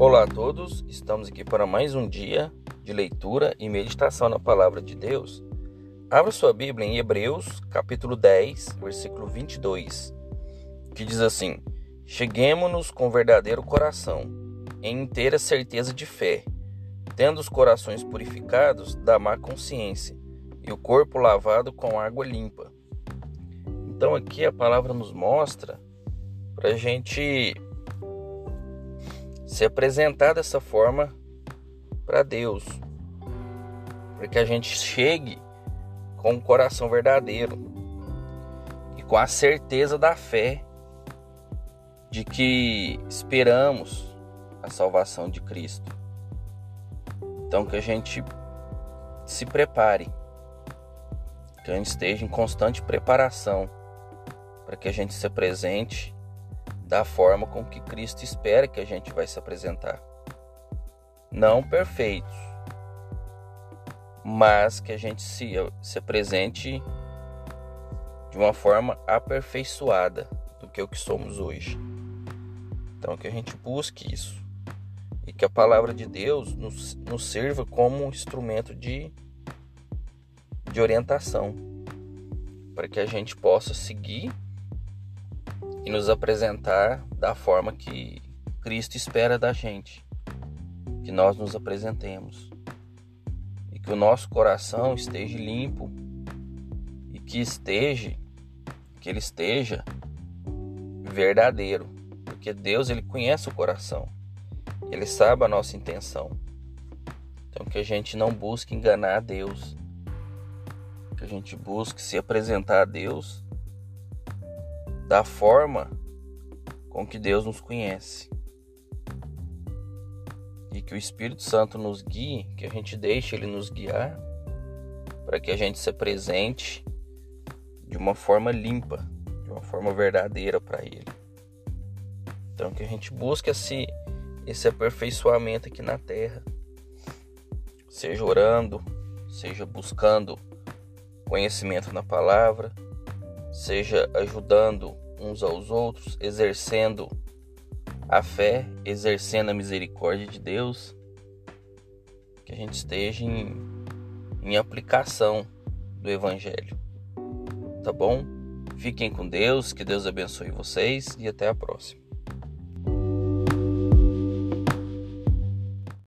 Olá a todos, estamos aqui para mais um dia de leitura e meditação na palavra de Deus. Abra sua Bíblia em Hebreus, capítulo 10, versículo 22, que diz assim: Cheguemos-nos com verdadeiro coração, em inteira certeza de fé, tendo os corações purificados da má consciência e o corpo lavado com água limpa. Então aqui a palavra nos mostra para a gente se apresentar dessa forma para Deus, para que a gente chegue com o coração verdadeiro e com a certeza da fé de que esperamos a salvação de Cristo. Então que a gente se prepare, que a gente esteja em constante preparação para que a gente se apresente da forma com que Cristo espera que a gente vai se apresentar. Não perfeitos, mas que a gente se, se apresente de uma forma aperfeiçoada do que o que somos hoje. Então que a gente busque isso e que a palavra de Deus nos, nos sirva como um instrumento de, de orientação para que a gente possa seguir e nos apresentar da forma que Cristo espera da gente, que nós nos apresentemos e que o nosso coração esteja limpo e que esteja, que ele esteja verdadeiro, porque Deus ele conhece o coração, ele sabe a nossa intenção. Então que a gente não busque enganar a Deus, que a gente busque se apresentar a Deus da forma com que Deus nos conhece. E que o Espírito Santo nos guie, que a gente deixe ele nos guiar, para que a gente se apresente de uma forma limpa, de uma forma verdadeira para ele. Então que a gente busque esse, esse aperfeiçoamento aqui na terra. Seja orando, seja buscando conhecimento na palavra, seja ajudando uns aos outros, exercendo a fé, exercendo a misericórdia de Deus, que a gente esteja em, em aplicação do Evangelho. Tá bom? Fiquem com Deus, que Deus abençoe vocês e até a próxima.